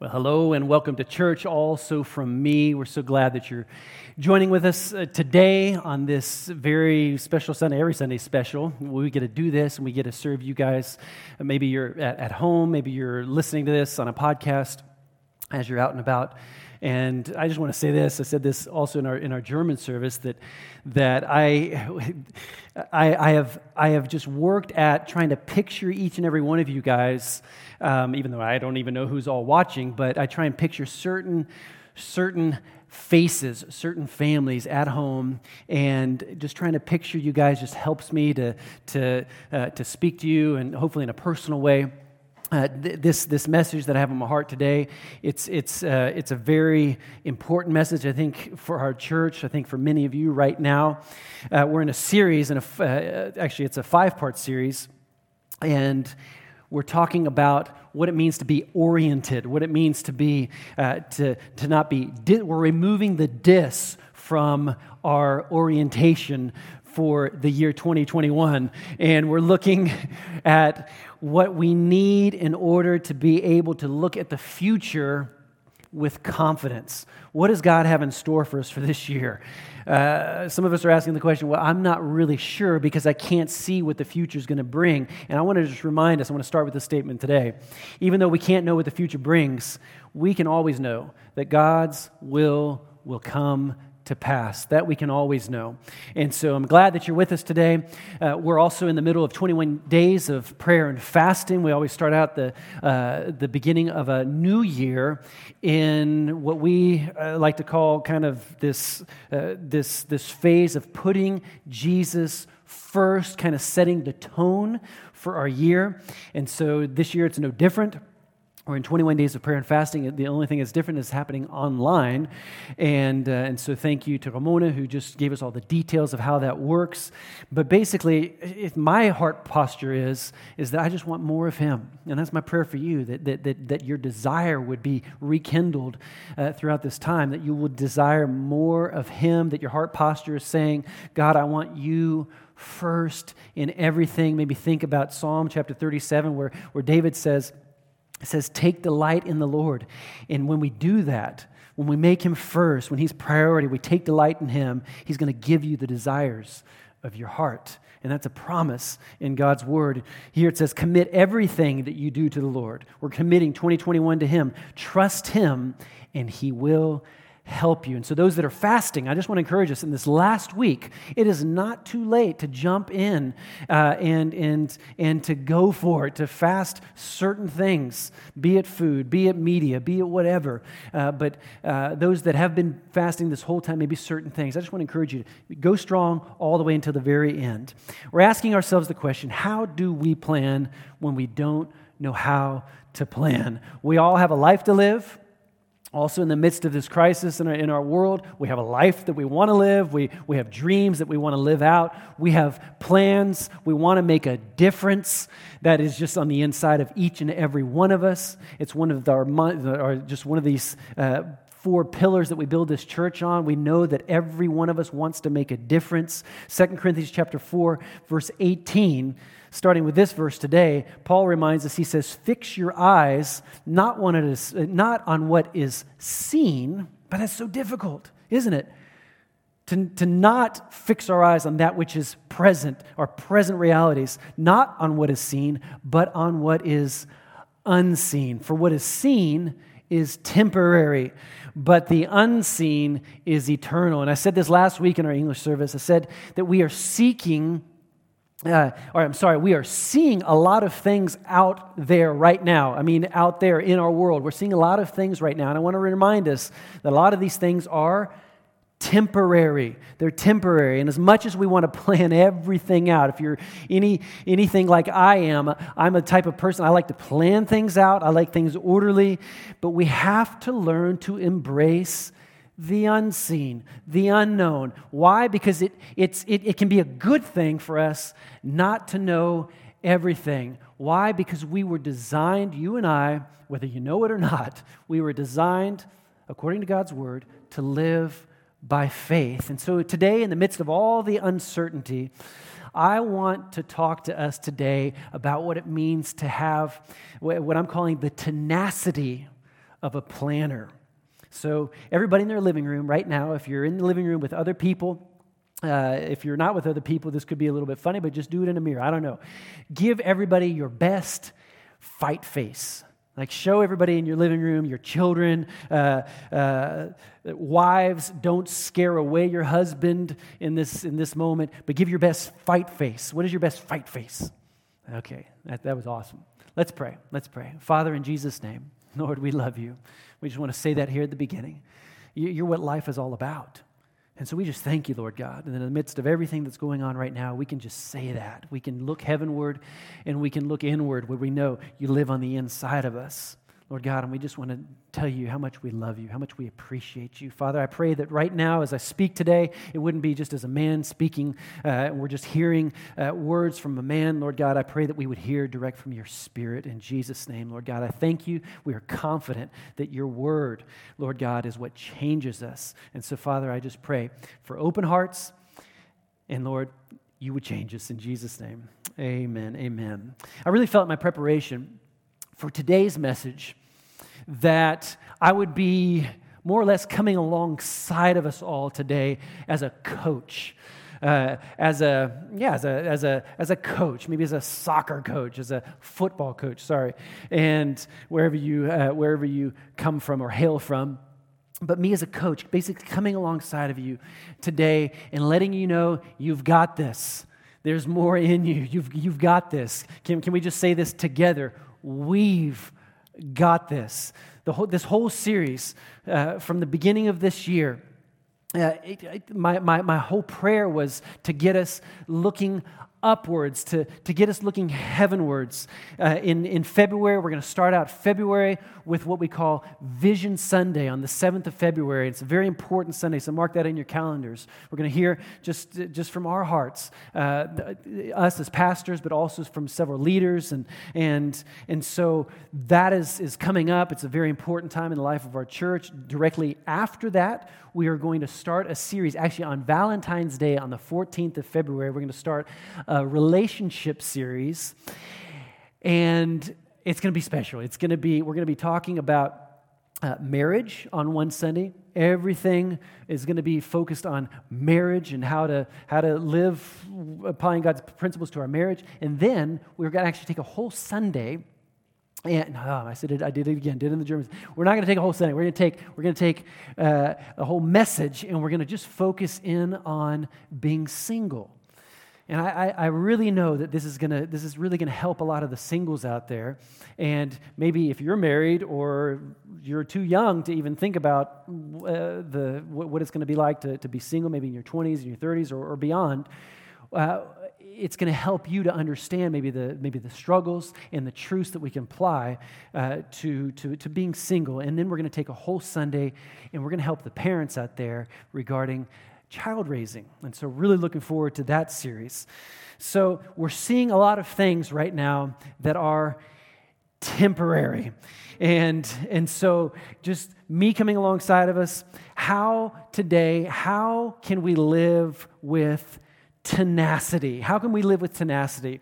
Well, hello and welcome to church, also from me. We're so glad that you're joining with us uh, today on this very special Sunday, every Sunday special. We get to do this and we get to serve you guys. Uh, maybe you're at, at home, maybe you're listening to this on a podcast as you're out and about. And I just want to say this. I said this also in our, in our German service that, that I, I, I, have, I have just worked at trying to picture each and every one of you guys, um, even though I don't even know who's all watching, but I try and picture certain, certain faces, certain families at home, and just trying to picture you guys just helps me to, to, uh, to speak to you and hopefully in a personal way uh, th- this, this message that I have on my heart today, it's, it's, uh, it's a very important message, I think, for our church, I think for many of you right now. Uh, we're in a series, and uh, actually, it's a five part series, and we're talking about what it means to be oriented, what it means to be, uh, to, to not be, di- we're removing the dis from our orientation for the year 2021. And we're looking at what we need in order to be able to look at the future with confidence. What does God have in store for us for this year? Uh, some of us are asking the question, well, I'm not really sure because I can't see what the future is going to bring. And I want to just remind us, I want to start with this statement today. Even though we can't know what the future brings, we can always know that God's will will come to pass. That we can always know. And so I'm glad that you're with us today. Uh, we're also in the middle of 21 days of prayer and fasting. We always start out the, uh, the beginning of a new year in what we uh, like to call kind of this, uh, this, this phase of putting Jesus first, kind of setting the tone for our year. And so this year it's no different. We're in 21 days of prayer and fasting. The only thing that's different is happening online. And, uh, and so thank you to Ramona, who just gave us all the details of how that works. But basically, if my heart posture is, is that I just want more of Him. And that's my prayer for you, that, that, that, that your desire would be rekindled uh, throughout this time, that you would desire more of Him, that your heart posture is saying, God, I want you first in everything. Maybe think about Psalm chapter 37, where, where David says, it says, Take delight in the Lord. And when we do that, when we make Him first, when He's priority, we take delight in Him, He's going to give you the desires of your heart. And that's a promise in God's word. Here it says, Commit everything that you do to the Lord. We're committing 2021 to Him. Trust Him, and He will help you. And so, those that are fasting, I just want to encourage us in this last week, it is not too late to jump in uh, and, and, and to go for it, to fast certain things, be it food, be it media, be it whatever. Uh, but uh, those that have been fasting this whole time, maybe certain things, I just want to encourage you to go strong all the way until the very end. We're asking ourselves the question how do we plan when we don't know how to plan? We all have a life to live. Also, in the midst of this crisis in our, in our world, we have a life that we want to live. We, we have dreams that we want to live out. We have plans. We want to make a difference that is just on the inside of each and every one of us. It's one of our, our just one of these uh, four pillars that we build this church on. We know that every one of us wants to make a difference. 2 Corinthians chapter 4, verse 18 starting with this verse today, Paul reminds us, he says, Fix your eyes not, on, it is, not on what is seen, but that's so difficult, isn't it? To, to not fix our eyes on that which is present, our present realities, not on what is seen, but on what is unseen. For what is seen is temporary, but the unseen is eternal. And I said this last week in our English service. I said that we are seeking uh, or I'm sorry, we are seeing a lot of things out there right now. I mean, out there in our world. We're seeing a lot of things right now. And I want to remind us that a lot of these things are temporary. They're temporary. And as much as we want to plan everything out, if you're any, anything like I am, I'm a type of person, I like to plan things out, I like things orderly, but we have to learn to embrace the unseen, the unknown. Why? Because it, it's, it, it can be a good thing for us not to know everything. Why? Because we were designed, you and I, whether you know it or not, we were designed, according to God's word, to live by faith. And so today, in the midst of all the uncertainty, I want to talk to us today about what it means to have what I'm calling the tenacity of a planner. So, everybody in their living room right now, if you're in the living room with other people, uh, if you're not with other people, this could be a little bit funny, but just do it in a mirror. I don't know. Give everybody your best fight face. Like, show everybody in your living room, your children, uh, uh, wives, don't scare away your husband in this, in this moment, but give your best fight face. What is your best fight face? Okay, that, that was awesome. Let's pray. Let's pray. Father, in Jesus' name, Lord, we love you. We just want to say that here at the beginning. You're what life is all about. And so we just thank you, Lord God. And in the midst of everything that's going on right now, we can just say that. We can look heavenward and we can look inward where we know you live on the inside of us. Lord God, and we just want to tell you how much we love you, how much we appreciate you. Father, I pray that right now, as I speak today, it wouldn't be just as a man speaking, uh, and we're just hearing uh, words from a man. Lord God, I pray that we would hear direct from your spirit in Jesus' name. Lord God, I thank you. We are confident that your word, Lord God, is what changes us. And so, Father, I just pray for open hearts, and Lord, you would change us in Jesus' name. Amen. Amen. I really felt my preparation for today's message that I would be more or less coming alongside of us all today as a coach. Uh, as a yeah as a as a as a coach maybe as a soccer coach as a football coach sorry and wherever you uh, wherever you come from or hail from. But me as a coach basically coming alongside of you today and letting you know you've got this. There's more in you. You've you've got this. Can, can we just say this together? We've got this. The whole, this whole series uh, from the beginning of this year, uh, it, it, my, my, my whole prayer was to get us looking upwards, to, to get us looking heavenwards. Uh, in, in February, we're going to start out February with what we call Vision Sunday on the 7th of February. It's a very important Sunday, so mark that in your calendars. We're going to hear just, just from our hearts, uh, us as pastors, but also from several leaders. And, and, and so that is, is coming up. It's a very important time in the life of our church. Directly after that, we are going to start a series, actually on Valentine's Day on the 14th of February. We're going to start a relationship series. And it's going to be special. It's going to be, we're going to be talking about uh, marriage on one Sunday. Everything is going to be focused on marriage and how to, how to live applying God's principles to our marriage. And then we're going to actually take a whole Sunday. And oh, I said it, I did it again, did it in the Germans. We're not going to take a whole Sunday. We're going to take, we're going to take uh, a whole message and we're going to just focus in on being single. And I, I, really know that this is, gonna, this is really going to help a lot of the singles out there. And maybe if you're married or you're too young to even think about uh, the, what, what it's going to be like to, to be single, maybe in your 20s, in your 30s, or, or beyond, uh, it's going to help you to understand maybe the, maybe the struggles and the truths that we can apply uh, to, to, to being single. And then we're going to take a whole Sunday and we're going to help the parents out there regarding child raising. And so, really looking forward to that series. So, we're seeing a lot of things right now that are temporary. And, and so, just me coming alongside of us, how today, how can we live with tenacity? How can we live with tenacity?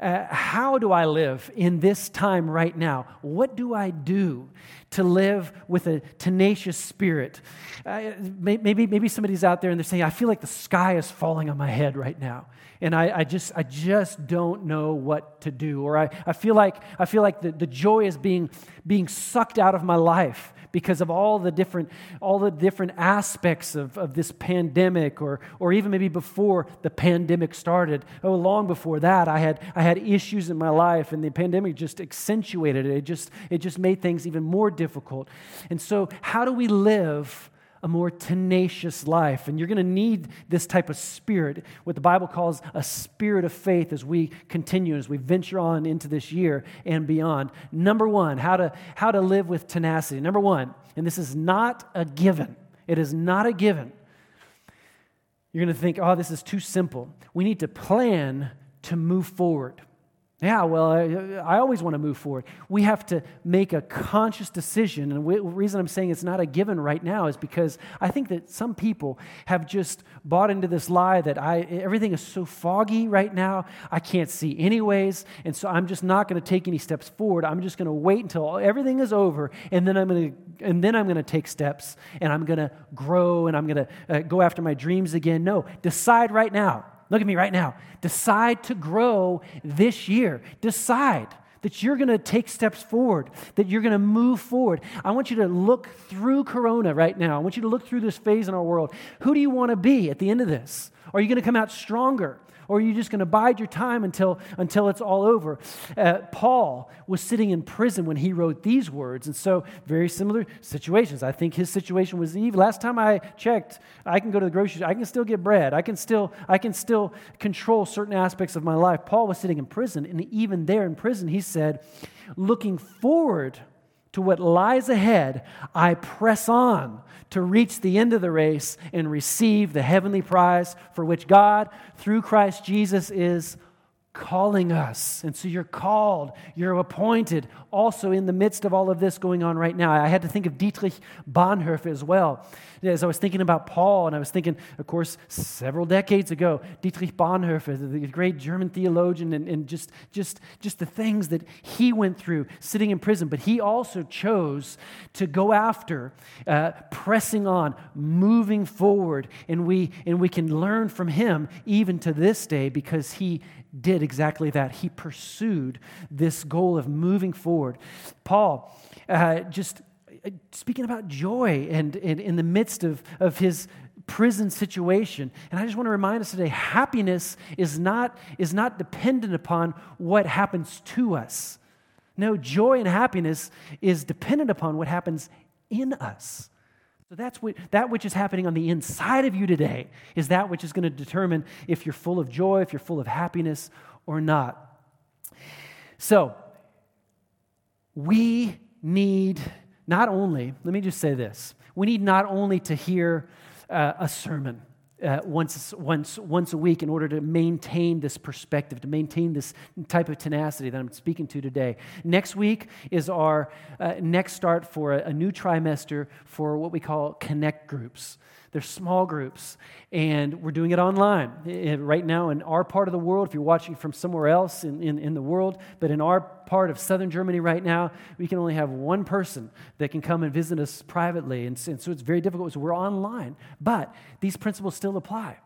Uh, how do I live in this time right now? What do I do to live with a tenacious spirit? Uh, maybe, maybe somebody's out there and they're saying, I feel like the sky is falling on my head right now. And I, I just, I just don't know what to do. Or I, I feel like, I feel like the, the joy is being, being sucked out of my life because of all the different, all the different aspects of, of this pandemic, or, or even maybe before the pandemic started. Oh, long before that, I had, I had issues in my life, and the pandemic just accentuated it. It just, it just made things even more difficult. And so, how do we live? A more tenacious life. And you're going to need this type of spirit, what the Bible calls a spirit of faith as we continue, as we venture on into this year and beyond. Number one, how to, how to live with tenacity. Number one, and this is not a given, it is not a given. You're going to think, oh, this is too simple. We need to plan to move forward. Yeah, well, I, I always want to move forward. We have to make a conscious decision. And the reason I'm saying it's not a given right now is because I think that some people have just bought into this lie that I, everything is so foggy right now, I can't see anyways. And so I'm just not going to take any steps forward. I'm just going to wait until everything is over. And then I'm going to, and then I'm going to take steps and I'm going to grow and I'm going to uh, go after my dreams again. No, decide right now. Look at me right now. Decide to grow this year. Decide that you're going to take steps forward, that you're going to move forward. I want you to look through Corona right now. I want you to look through this phase in our world. Who do you want to be at the end of this? Are you going to come out stronger? Or are you just going to bide your time until, until it's all over? Uh, Paul was sitting in prison when he wrote these words, and so very similar situations. I think his situation was Eve. Last time I checked, I can go to the grocery I can still get bread, I can still, I can still control certain aspects of my life. Paul was sitting in prison, and even there in prison, he said, looking forward to what lies ahead, I press on to reach the end of the race and receive the heavenly prize for which God, through Christ Jesus, is calling us. And so you're called, you're appointed, also in the midst of all of this going on right now. I had to think of Dietrich Bonhoeffer as well. As I was thinking about Paul, and I was thinking, of course, several decades ago, Dietrich Bonhoeffer, the great German theologian, and, and just, just, just the things that he went through sitting in prison. But he also chose to go after, uh, pressing on, moving forward. And we, and we can learn from him even to this day because he did exactly that. He pursued this goal of moving forward. Paul, uh, just uh, speaking about joy and, and in the midst of, of his prison situation. And I just want to remind us today happiness is not, is not dependent upon what happens to us. No, joy and happiness is dependent upon what happens in us. So that's what, that which is happening on the inside of you today is that which is going to determine if you're full of joy, if you're full of happiness or not. So, we need not only, let me just say this, we need not only to hear uh, a sermon uh, once, once, once a week in order to maintain this perspective, to maintain this type of tenacity that I'm speaking to today. Next week is our uh, next start for a, a new trimester for what we call connect groups. They're small groups, and we're doing it online. Right now, in our part of the world, if you're watching from somewhere else in, in, in, the world, but in our part of southern Germany right now, we can only have one person that can come and visit us privately. And, so it's very difficult. So we're online, but these principles still apply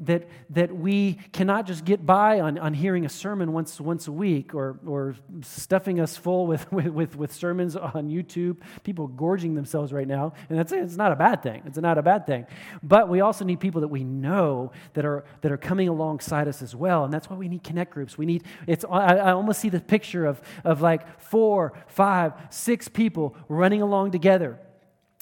that, that we cannot just get by on, on hearing a sermon once, once a week or, or stuffing us full with, with, with, sermons on YouTube, people gorging themselves right now. And that's it's not a bad thing. It's not a bad thing. But we also need people that we know that are, that are coming alongside us as well. And that's why we need connect groups. We need, it's, I, I almost see the picture of, of like four, five, six people running along together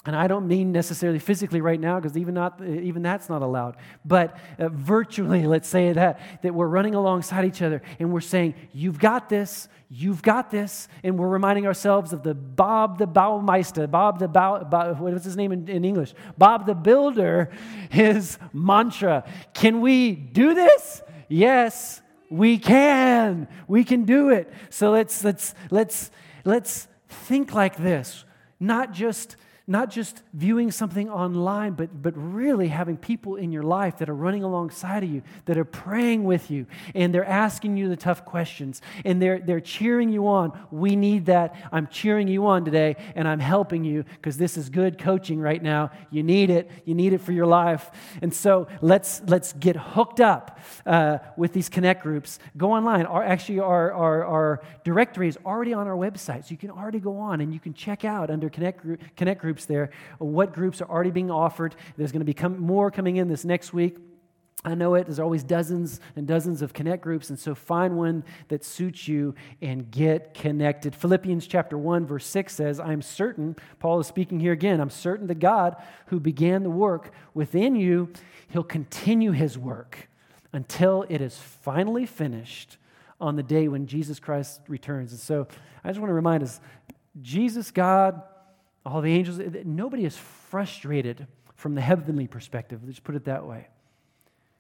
and I don't mean necessarily physically right now, because even, not, even that's not allowed. But uh, virtually, let's say that, that we're running alongside each other and we're saying, You've got this, you've got this. And we're reminding ourselves of the Bob the Baumeister, Bob the Bob, what was his name in, in English? Bob the Builder, his mantra. Can we do this? Yes, we can. We can do it. So let's, let's, let's, let's think like this, not just not just viewing something online, but, but really having people in your life that are running alongside of you, that are praying with you, and they're asking you the tough questions, and they're, they're cheering you on. We need that. I'm cheering you on today, and I'm helping you because this is good coaching right now. You need it. You need it for your life. And so let's, let's get hooked up uh, with these connect groups. Go online. Our, actually, our, our, our directory is already on our website, so you can already go on and you can check out under connect, group, connect groups groups there, what groups are already being offered. There's going to be more coming in this next week. I know it. There's always dozens and dozens of connect groups, and so find one that suits you and get connected. Philippians chapter 1, verse 6 says, I'm certain, Paul is speaking here again, I'm certain that God who began the work within you, he'll continue his work until it is finally finished on the day when Jesus Christ returns. And so I just want to remind us Jesus, God, all the angels, nobody is frustrated from the heavenly perspective. Let's put it that way.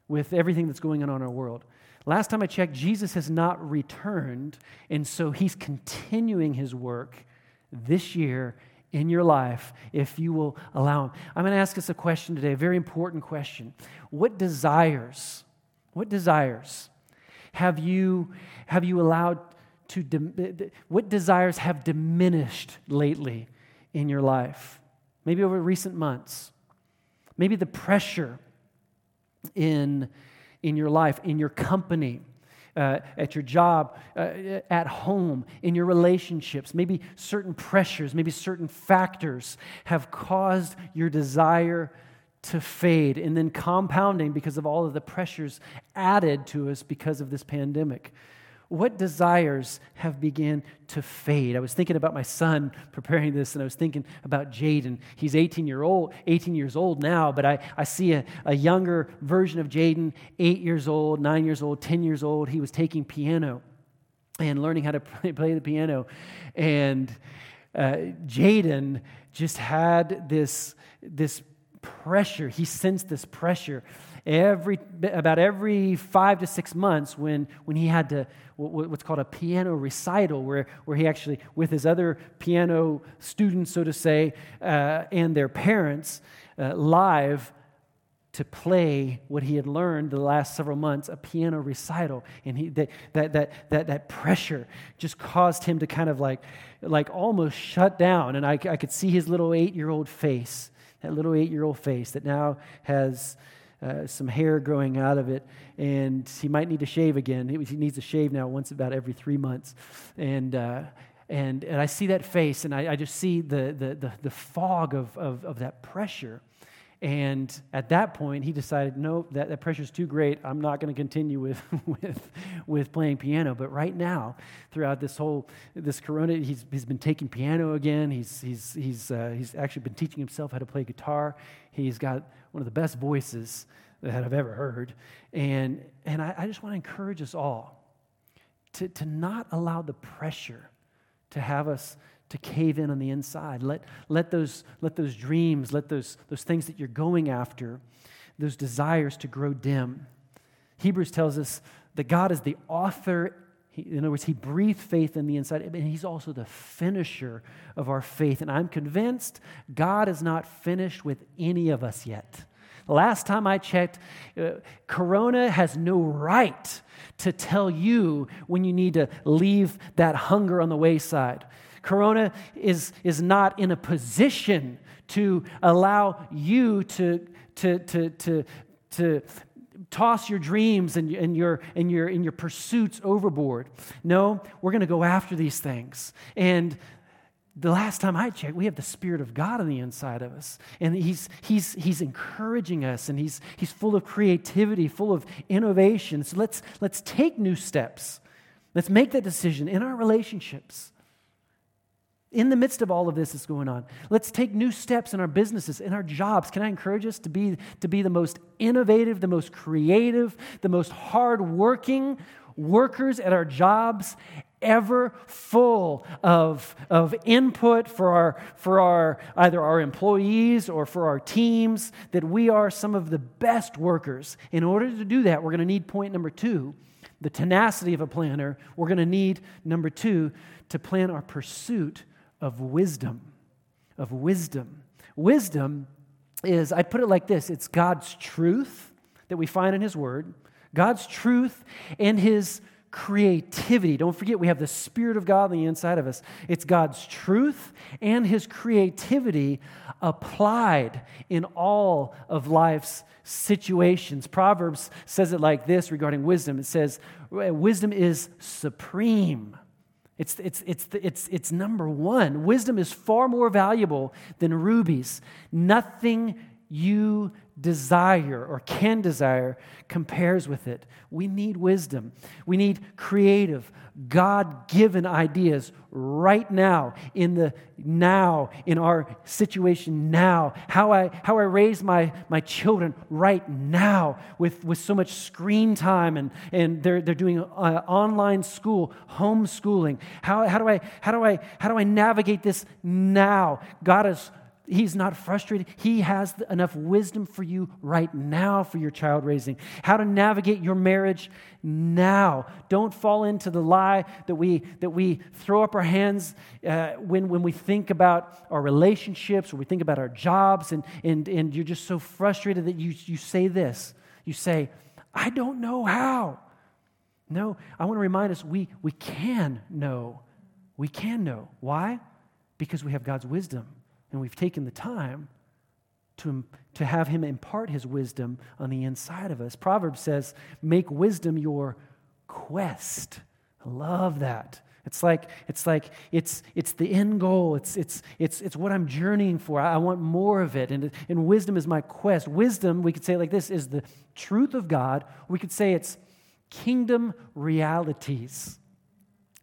with everything that's going on in our world. Last time I checked, Jesus has not returned, and so he's continuing his work this year in your life if you will allow him. I'm going to ask us a question today, a very important question. What desires, what desires have you, have you allowed to, what desires have diminished lately in your life? Maybe over recent months. Maybe the pressure in, in your life, in your company, uh, at your job, uh, at home, in your relationships. Maybe certain pressures, maybe certain factors have caused your desire to fade and then compounding because of all of the pressures added to us because of this pandemic what desires have begun to fade? I was thinking about my son preparing this and i was thinking about jaden. He's 18 year old 18 years old now but i, I see a, a younger version of jaden 8 years old 9 years old 10 years old. He was taking piano and learning how to play the piano. And uh, jaden just had this this pressure. He sensed this pressure every about every five to six months when when he had to what's called a piano recital, where, where he actually, with his other piano students, so to say, uh, and their parents, uh, live to play what he had learned the last several months a piano recital. And he that that that that, that pressure just caused him to kind of like like almost shut down. And i, I could see his little eight-year-old face that little eight-year-old face that now has uh, some hair growing out of it, and he might need to shave again. He, needs to shave now once about every three months. And, uh, and, and I see that face, and I, I just see the, the, the, the fog of, of, of that pressure. And at that point, he decided, no, that, that pressure is too great. I'm not going to continue with, with, with playing piano. But right now, throughout this whole, this corona, he's, he's been taking piano again. He's, he's, he's, uh, he's actually been teaching himself how to play guitar. He's got one of the best voices that I've ever heard. And, and I, I just want to encourage us all to, to not allow the pressure to have us to cave in on the inside. Let, let, those, let those dreams, let those, those things that you're going after, those desires to grow dim. Hebrews tells us that God is the author. He, in other words, He breathed faith in the inside, and He's also the finisher of our faith. And I'm convinced God is not finished with any of us yet. Last time I checked, uh, Corona has no right to tell you when you need to leave that hunger on the wayside. Corona is, is not in a position to allow you to, to, to, to, to toss your dreams and, and, your, and, your, and your pursuits overboard. No, we're going to go after these things. And the last time I checked, we have the Spirit of God on the inside of us. And He's, he's, he's encouraging us and he's, he's full of creativity, full of innovation. So let's, let's take new steps. Let's make that decision in our relationships in the midst of all of this that's going on. Let's take new steps in our businesses, in our jobs. Can I encourage us to be, to be the most innovative, the most creative, the most hardworking workers at our jobs ever full of, of input for our for our either our employees or for our teams that we are some of the best workers in order to do that we're going to need point number two the tenacity of a planner we're going to need number two to plan our pursuit of wisdom. Of wisdom. Wisdom is, I put it like this it's God's truth that we find in His Word, God's truth and His creativity. Don't forget, we have the Spirit of God on the inside of us. It's God's truth and His creativity applied in all of life's situations. Proverbs says it like this regarding wisdom it says, Wisdom is supreme. It's, it's, it's, it's, it's number one. Wisdom is far more valuable than rubies. Nothing you desire or can desire compares with it. We need wisdom. We need creative, God given ideas right now, in the now, in our situation now. How I, how I raise my, my children right now with, with so much screen time and, and they're, they're doing uh, online school, homeschooling. How, how, do I, how, do I, how do I navigate this now? God is He's not frustrated. He has enough wisdom for you right now for your child raising. How to navigate your marriage now. Don't fall into the lie that we, that we throw up our hands uh, when, when we think about our relationships or we think about our jobs, and, and, and you're just so frustrated that you, you say this. You say, I don't know how. No, I want to remind us we, we can know. We can know. Why? Because we have God's wisdom and we've taken the time to, to have Him impart His wisdom on the inside of us. Proverbs says, Make wisdom your quest. I love that. It's like it's like it's it's the end goal. It's it's it's it's what I'm journeying for. I, I want more of it. And, and wisdom is my quest. Wisdom, we could say like this, is the truth of God. We could say it's kingdom realities.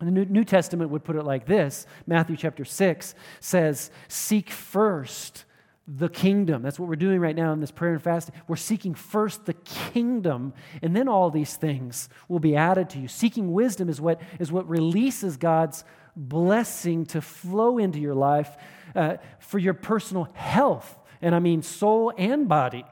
And the New Testament would put it like this Matthew chapter 6 says, Seek first the kingdom. That's what we're doing right now in this prayer and fasting. We're seeking first the kingdom, and then all these things will be added to you. Seeking wisdom is what, is what releases God's blessing to flow into your life uh, for your personal health. And I mean soul and body.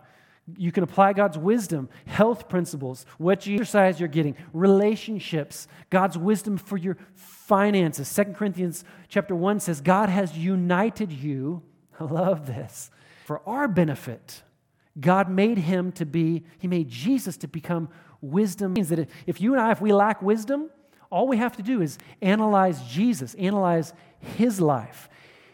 You can apply God's wisdom, health principles, what you exercise you're getting, relationships, God's wisdom for your finances. Second Corinthians chapter 1 says, God has united you. I love this. For our benefit. God made him to be, he made Jesus to become wisdom. It means that if you and I, if we lack wisdom, all we have to do is analyze Jesus, analyze his life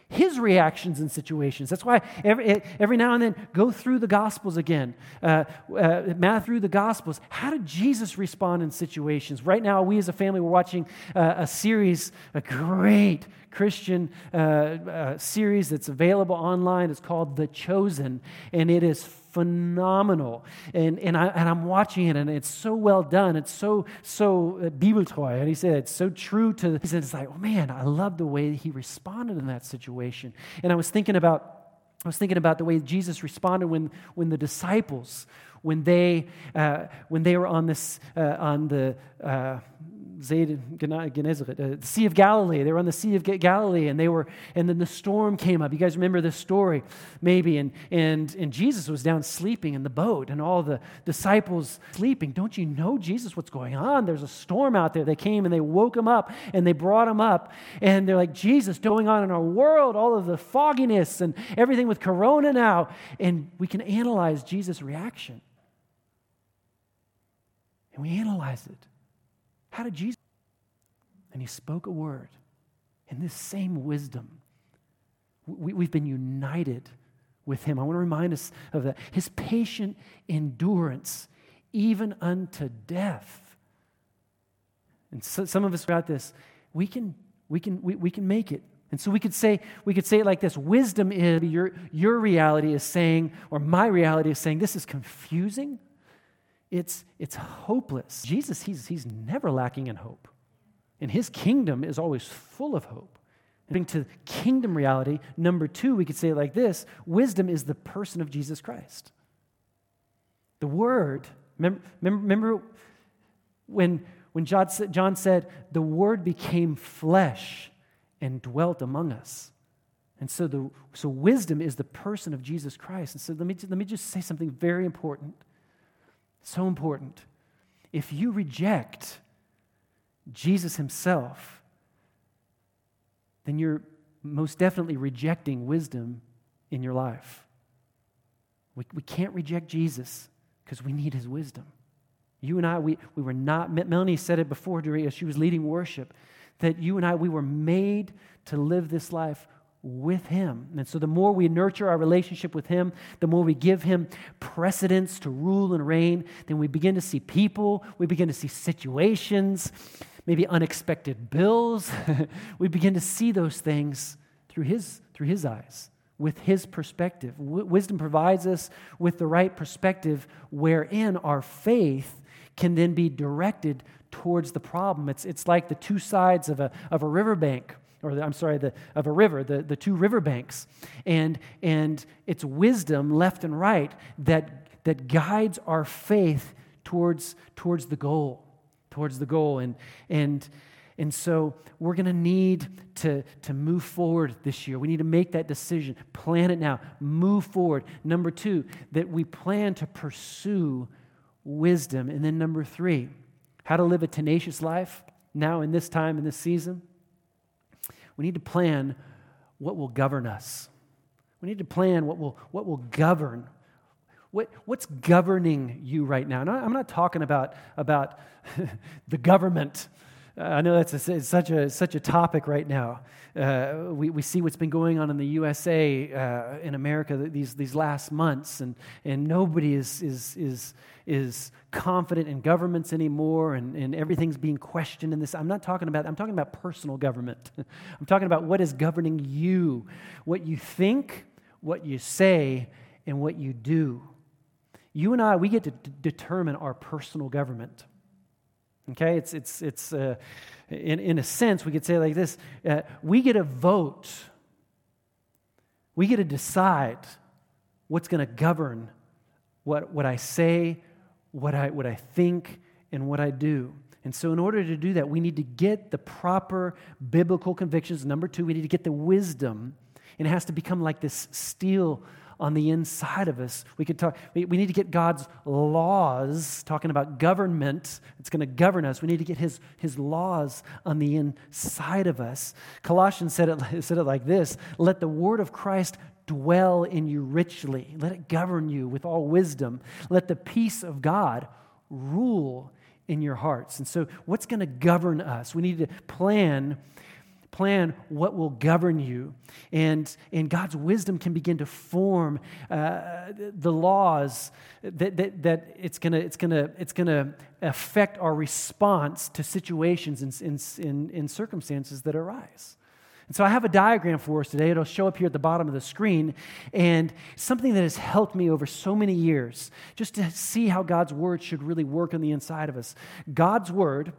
his reactions in situations. That's why every, every now and then go through the Gospels again. Uh, uh, through the Gospels. How did Jesus respond in situations? Right now, we as a family, we're watching uh, a series, a great Christian uh, uh, series that's available online. It's called The Chosen, and it is phenomenal. And, and, I, and I'm watching it, and it's so well done. It's so, so uh. And he said, it's so true to, he said, it's like, oh man, I love the way he responded in that situation. And I was thinking about, I was thinking about the way Jesus responded when, when the disciples, when they, uh, when they were on, this, uh, on the, uh, Uh, the Sea of Galilee. They were on the Sea of Galilee, and they were, and then the storm came up. You guys remember this story, maybe? And and and Jesus was down sleeping in the boat, and all the disciples sleeping. Don't you know, Jesus? What's going on? There's a storm out there. They came and they woke him up, and they brought him up, and they're like, Jesus, going on in our world, all of the fogginess and everything with Corona now, and we can analyze Jesus' reaction, and we analyze it. How did Jesus? And he spoke a word. And this same wisdom, we, we've been united with him. I want to remind us of that. His patient endurance, even unto death. And so, some of us got this. We can, we can, we, we can make it. And so we could say, we could say it like this wisdom is your, your reality is saying, or my reality is saying, this is confusing. It's, it's hopeless. Jesus, he's, he's never lacking in hope. And his kingdom is always full of hope. And to kingdom reality, number two, we could say it like this wisdom is the person of Jesus Christ. The Word, remember, remember when, when John, John said, the Word became flesh and dwelt among us. And so, the, so wisdom is the person of Jesus Christ. And so let me, let me just say something very important. So important. If you reject Jesus himself, then you're most definitely rejecting wisdom in your life. We, we can't reject Jesus because we need his wisdom. You and I, we, we were not, Melanie said it before as she was leading worship, that you and I, we were made to live this life with Him. And so, the more we nurture our relationship with Him, the more we give Him precedence to rule and reign, then we begin to see people, we begin to see situations, maybe unexpected bills. we begin to see those things through His, through his eyes, with His perspective. W- wisdom provides us with the right perspective wherein our faith can then be directed towards the problem. It's, it's like the two sides of a, of a riverbank or the, I'm sorry, the, of a river, the, the two river banks. And, and it's wisdom left and right that, that guides our faith towards, towards the goal, towards the goal. And, and, And so we're going to need to, to move forward this year. We need to make that decision, plan it now, move forward. Number two, that we plan to pursue wisdom. And then number three, how to live a tenacious life now in this time, in this season. We need to plan what will govern us. We need to plan what will, what will govern. What, what's governing you right now? And I'm not talking about, about the government I know that's a, such, a, such a topic right now. Uh, we, we see what's been going on in the USA, uh, in America, these, these last months, and, and nobody is, is, is, is confident in governments anymore, and, and everything's being questioned in this. I'm not talking about, I'm talking about personal government. I'm talking about what is governing you, what you think, what you say, and what you do. You and I, we get to d- determine our personal government. Okay, it's, it's, it's uh, in, in a sense, we could say like this uh, we get a vote, we get to decide what's going to govern what, what I say, what I, what I think, and what I do. And so, in order to do that, we need to get the proper biblical convictions. Number two, we need to get the wisdom. And it has to become like this steel on the inside of us. We could talk, we, we need to get God's laws, talking about government, it's going to govern us. We need to get his, his laws on the inside of us. Colossians said it, said it like this Let the word of Christ dwell in you richly, let it govern you with all wisdom. Let the peace of God rule in your hearts. And so, what's going to govern us? We need to plan plan what will govern you. And, and God's wisdom can begin to form uh, the laws that, that, that it's going to it's gonna, it's gonna affect our response to situations and in, in, in circumstances that arise. And so I have a diagram for us today. It'll show up here at the bottom of the screen. And something that has helped me over so many years, just to see how God's word should really work on the inside of us. God's word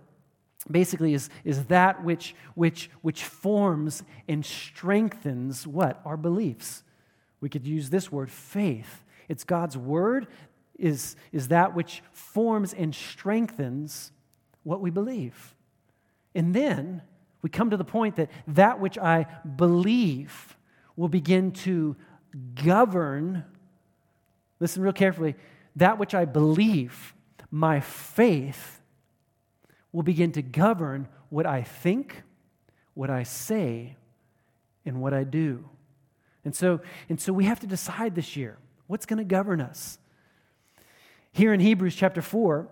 basically is, is that which, which, which forms and strengthens what? Our beliefs. We could use this word, faith. It's God's word is, is that which forms and strengthens what we believe. And then we come to the point that that which I believe will begin to govern, listen real carefully, that which I believe, my faith, will begin to govern what I think, what I say, and what I do. And so, and so we have to decide this year what's going to govern us. Here in Hebrews chapter 4,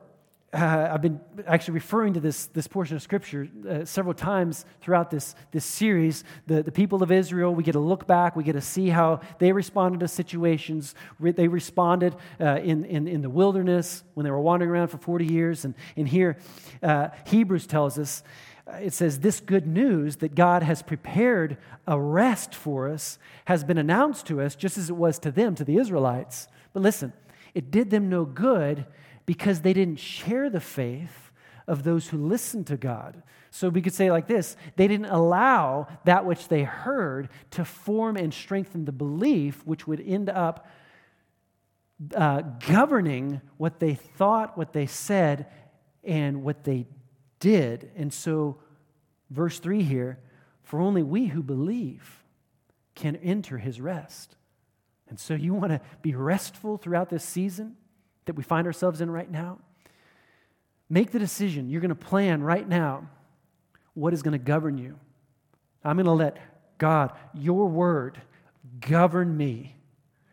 uh, I've been actually referring to this, this portion of Scripture uh, several times throughout this, this series. The, the people of Israel, we get to look back, we get to see how they responded to situations. Re- they responded uh, in, in, in the wilderness when they were wandering around for 40 years. And, and here, uh, Hebrews tells us uh, it says, This good news that God has prepared a rest for us has been announced to us just as it was to them, to the Israelites. But listen, it did them no good because they didn't share the faith of those who listened to God. So we could say like this they didn't allow that which they heard to form and strengthen the belief, which would end up uh, governing what they thought, what they said, and what they did. And so, verse 3 here for only we who believe can enter his rest. And so, you want to be restful throughout this season? That we find ourselves in right now, make the decision. You're going to plan right now what is going to govern you. I'm going to let God, your word, govern me.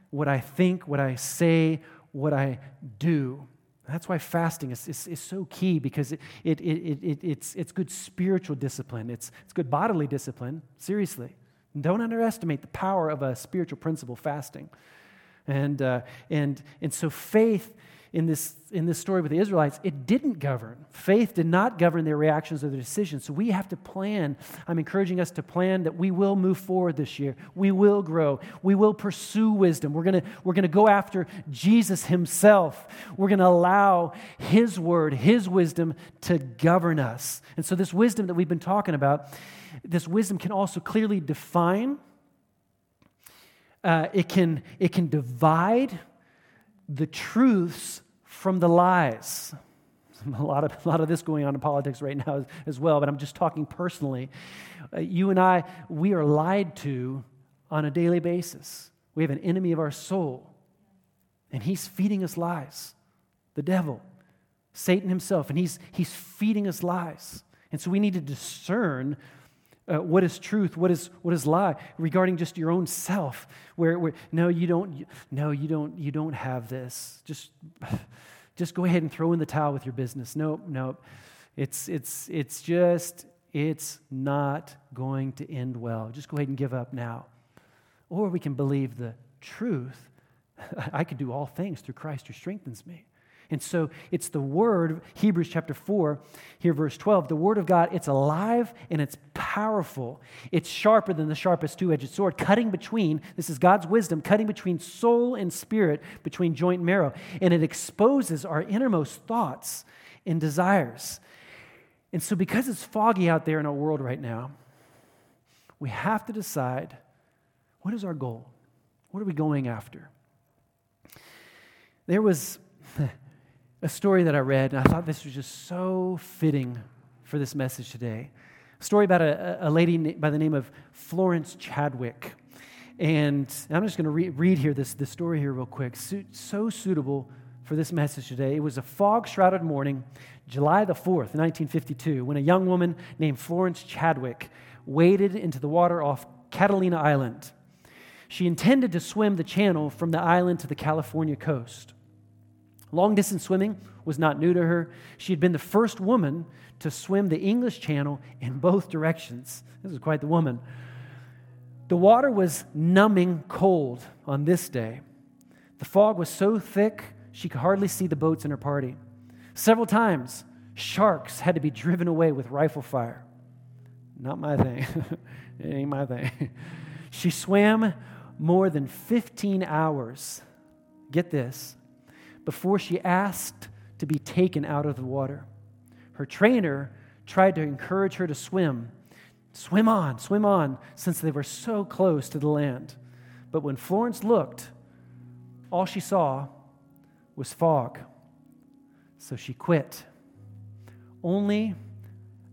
What I think, what I say, what I do. That's why fasting is, is, is so key because it, it, it, it, it's, it's good spiritual discipline, it's, it's good bodily discipline, seriously. Don't underestimate the power of a spiritual principle, fasting. And, uh, and, and so faith in this, in this story with the Israelites, it didn't govern. Faith did not govern their reactions or their decisions. So we have to plan. I'm encouraging us to plan that we will move forward this year. We will grow. We will pursue wisdom. We're going to we're going to go after Jesus himself. We're going to allow his word, his wisdom to govern us. And so, this wisdom that we've been talking about, this wisdom can also clearly define uh, it, can, it can divide the truths from the lies. a lot of, a lot of this going on in politics right now as, as well, but I'm just talking personally. Uh, you and I, we are lied to on a daily basis. We have an enemy of our soul, and he's feeding us lies. The devil, Satan himself, and he's, he's feeding us lies. And so we need to discern uh, what is truth, what is, what is lie regarding just your own self. Where, where no, you don't, no, you don't, you don't have this. Just, just go ahead and throw in the towel with your business. Nope, nope. It's, it's, it's just, it's not going to end well. Just go ahead and give up now. Or we can believe the truth. I can do all things through Christ who strengthens me. And so it's the word, Hebrews chapter 4, here, verse 12. The word of God, it's alive and it's powerful. It's sharper than the sharpest two edged sword, cutting between, this is God's wisdom, cutting between soul and spirit, between joint and marrow. And it exposes our innermost thoughts and desires. And so, because it's foggy out there in our world right now, we have to decide what is our goal? What are we going after? There was a story that I read, and I thought this was just so fitting for this message today. A story about a, a lady by the name of Florence Chadwick. And I'm just going to re- read here this, this story here real quick. So, so suitable for this message today. It was a fog shrouded morning, July the 4th, 1952, when a young woman named Florence Chadwick waded into the water off Catalina Island. She intended to swim the channel from the island to the California coast. Long distance swimming was not new to her. She had been the first woman to swim the English Channel in both directions. This is quite the woman. The water was numbing cold on this day. The fog was so thick she could hardly see the boats in her party. Several times, sharks had to be driven away with rifle fire. Not my thing. it ain't my thing. She swam more than 15 hours. Get this before she asked to be taken out of the water. Her trainer tried to encourage her to swim. Swim on, swim on, since they were so close to the land. But when Florence looked, all she saw was fog. So she quit. Only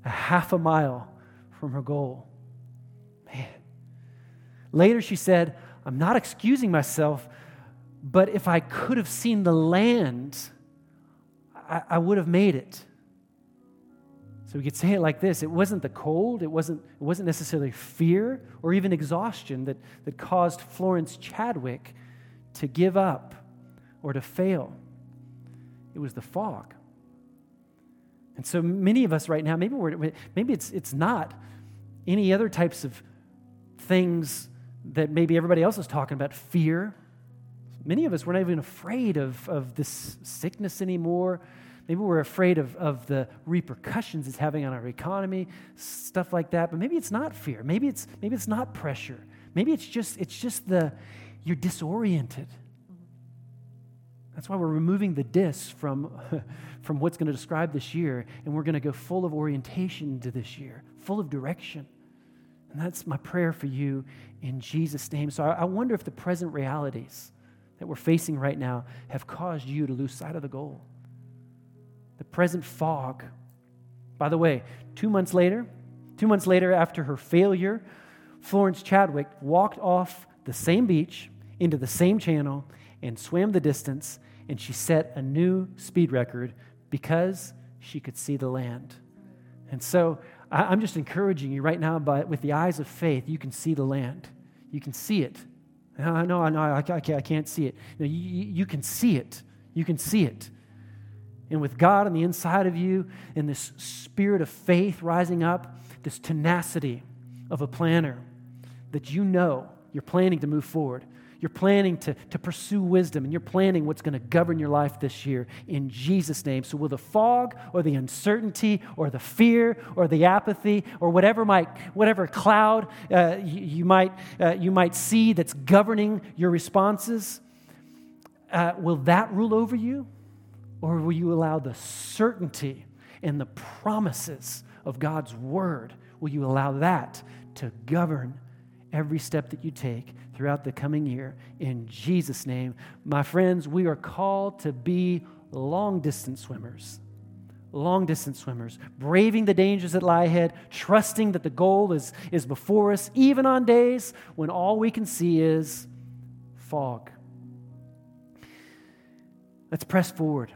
a half a mile from her goal. Man. Later she said, I'm not excusing myself, but if I could have seen the land, I, I would have made it. So we could say it like this it wasn't the cold, it wasn't, it wasn't necessarily fear or even exhaustion that, that caused Florence Chadwick to give up or to fail. It was the fog. And so many of us right now, maybe, we're, maybe it's, it's not any other types of things that maybe everybody else is talking about fear Many of us, we're not even afraid of, of this sickness anymore. Maybe we're afraid of, of the repercussions it's having on our economy, stuff like that. But maybe it's not fear. Maybe it's, maybe it's not pressure. Maybe it's just, it's just the, you're disoriented. That's why we're removing the dis from, from what's going to describe this year, and we're going to go full of orientation to this year, full of direction. And that's my prayer for you in Jesus' name. So I, I wonder if the present realities, that we're facing right now have caused you to lose sight of the goal. The present fog. By the way, two months later, two months later after her failure, Florence Chadwick walked off the same beach into the same channel and swam the distance, and she set a new speed record because she could see the land. And so I'm just encouraging you right now, but with the eyes of faith, you can see the land. You can see it. No, no, no I, know I, I can't see it. No, you, you can see it. You can see it. And with God on the inside of you, and this spirit of faith rising up, this tenacity of a planner that you know you're planning to move forward. You're planning to, to pursue wisdom and you're planning what's going to govern your life this year in Jesus' name. So, will the fog or the uncertainty or the fear or the apathy or whatever, might, whatever cloud uh, you, you, might, uh, you might see that's governing your responses, uh, will that rule over you? Or will you allow the certainty and the promises of God's word? Will you allow that to govern every step that you take throughout the coming year in Jesus' name. My friends, we are called to be long distance swimmers. long distance swimmers, braving the dangers that lie ahead, trusting that the goal is, is before us, even on days when all we can see is fog. Let's press forward.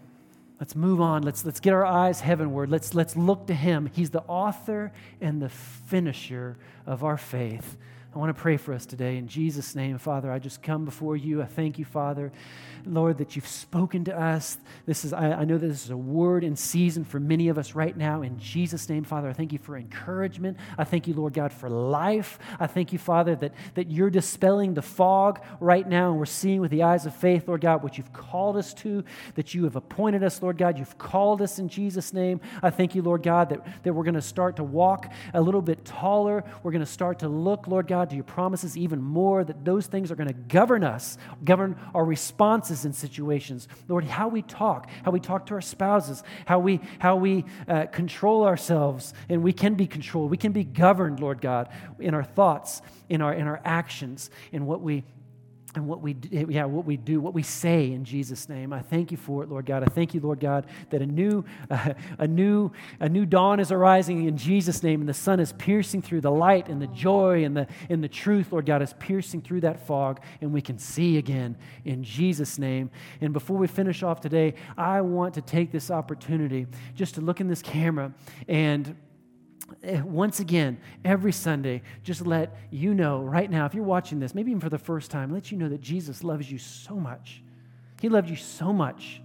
Let's move on. Let's, let's get our eyes heavenward. Let's, let's look to Him. He's the author and the finisher of our faith. I want to pray for us today. In Jesus' name, Father, I just come before you. I thank you, Father, Lord, that you've spoken to us. This is, I, I know that this is a word in season for many of us right now. In Jesus' name, Father, I thank you for encouragement. I thank you, Lord God, for life. I thank you, Father, that, that you're dispelling the fog right now, and we're seeing with the eyes of faith, Lord God, what you've called us to, that you have appointed us, Lord God. You've called us in Jesus' name. I thank you, Lord God, that, that we're going to start to walk a little bit taller. We're going to start to look, Lord God, God, to your promises even more, that those things are going to govern us, govern our responses in situations. Lord, how we talk, how we talk to our spouses, how we, how we uh, control ourselves, and we can be controlled. We can be governed, Lord God, in our thoughts, in our, in our actions, in what we and what we, yeah, what we do, what we say in Jesus' name. I thank you for it, Lord God. I thank you, Lord God, that a new, uh, a new, a new dawn is arising in Jesus' name, and the sun is piercing through the light and the joy and the, and the truth, Lord God, is piercing through that fog, and we can see again in Jesus' name. And before we finish off today, I want to take this opportunity just to look in this camera and Eh, Eh, once again, every Sunday, just let you know right now, if you're watching this, maybe even for the first time, let you know that Jesus loves you so much. He loved you so much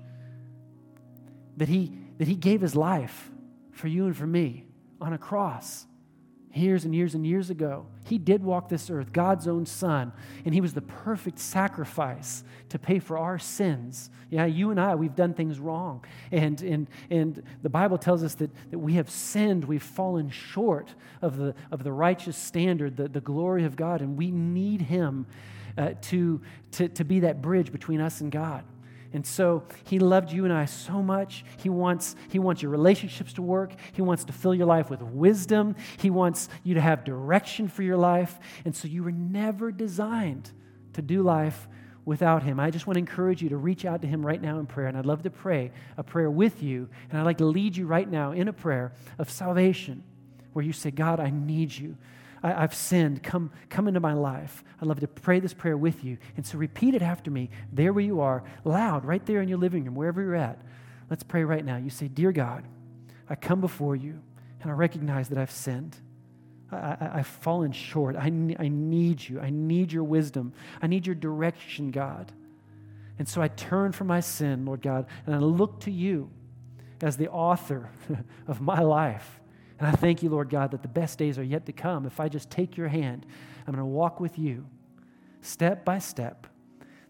that he, that he gave his life for you and for me on a cross years and years and years ago. He did walk this earth, God's own Son, and He was the perfect sacrifice to pay for our sins. Yeah, you and I, we've done things wrong. And, and, and the Bible tells us that, that we have sinned, we've fallen short of the, of the righteous standard, the, the glory of God, and we need Him uh, to, to, to be that bridge between us and God. And so he loved you and I so much. He wants, he wants your relationships to work. He wants to fill your life with wisdom. He wants you to have direction for your life. And so you were never designed to do life without him. I just want to encourage you to reach out to him right now in prayer. And I'd love to pray a prayer with you. And I'd like to lead you right now in a prayer of salvation where you say, God, I need you. I, have sinned. Come, come into my life. I'd love to pray this prayer with you. And so repeat it after me, there where you are, loud, right there in your living room, wherever you're at. Let's pray right now. You say, Dear God, I come before you and I recognize that I've sinned. I, have fallen short. I, I need you. I need your wisdom. I need your direction, God. And so I turn from my sin, Lord God, and I look to you as the author of my life. And I thank you, Lord God, that the best days are yet to come. If I just take your hand, I'm going to walk with you step by step,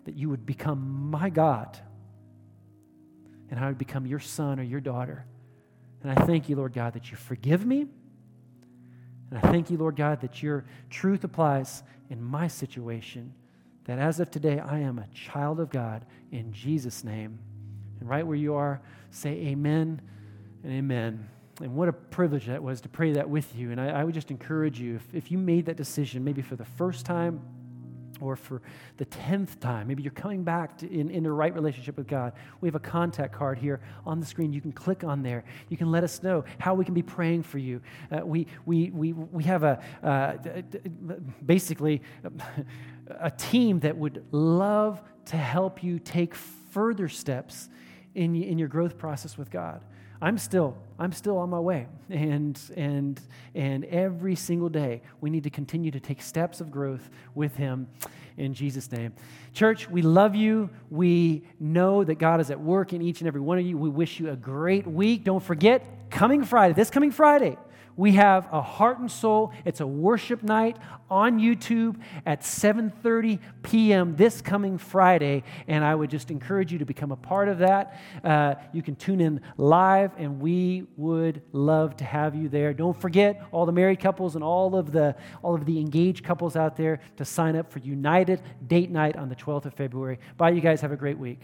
that you would become my God and I would become your son or your daughter. And I thank you, Lord God, that you forgive me. And I thank you, Lord God, that your truth applies in my situation. That as of today, I am a child of God in Jesus' name. And right where you are, say amen and amen. And what a privilege that was to pray that with you. And I, I would just encourage you, if, if you made that decision, maybe for the first time or for the 10th time, maybe you're coming back to, in, in the right relationship with God, we have a contact card here on the screen. You can click on there. You can let us know how we can be praying for you. Uh, we, we, we, we have a, uh, basically, a team that would love to help you take further steps in, in your growth process with God. I'm still, I'm still on my way. And, and, and every single day, we need to continue to take steps of growth with Him in Jesus' name. Church, we love you. We know that God is at work in each and every one of you. We wish you a great week. Don't forget, coming Friday, this coming Friday, we have a heart and soul. It's a worship night on youtube at 7.30 p.m this coming friday and i would just encourage you to become a part of that. Uh, you can tune in live and we would love to have you there. Don't forget all the married couples and all of the all of the engaged couples out there to sign up for united date night on the 12th of february. Bye you guys. Have a great week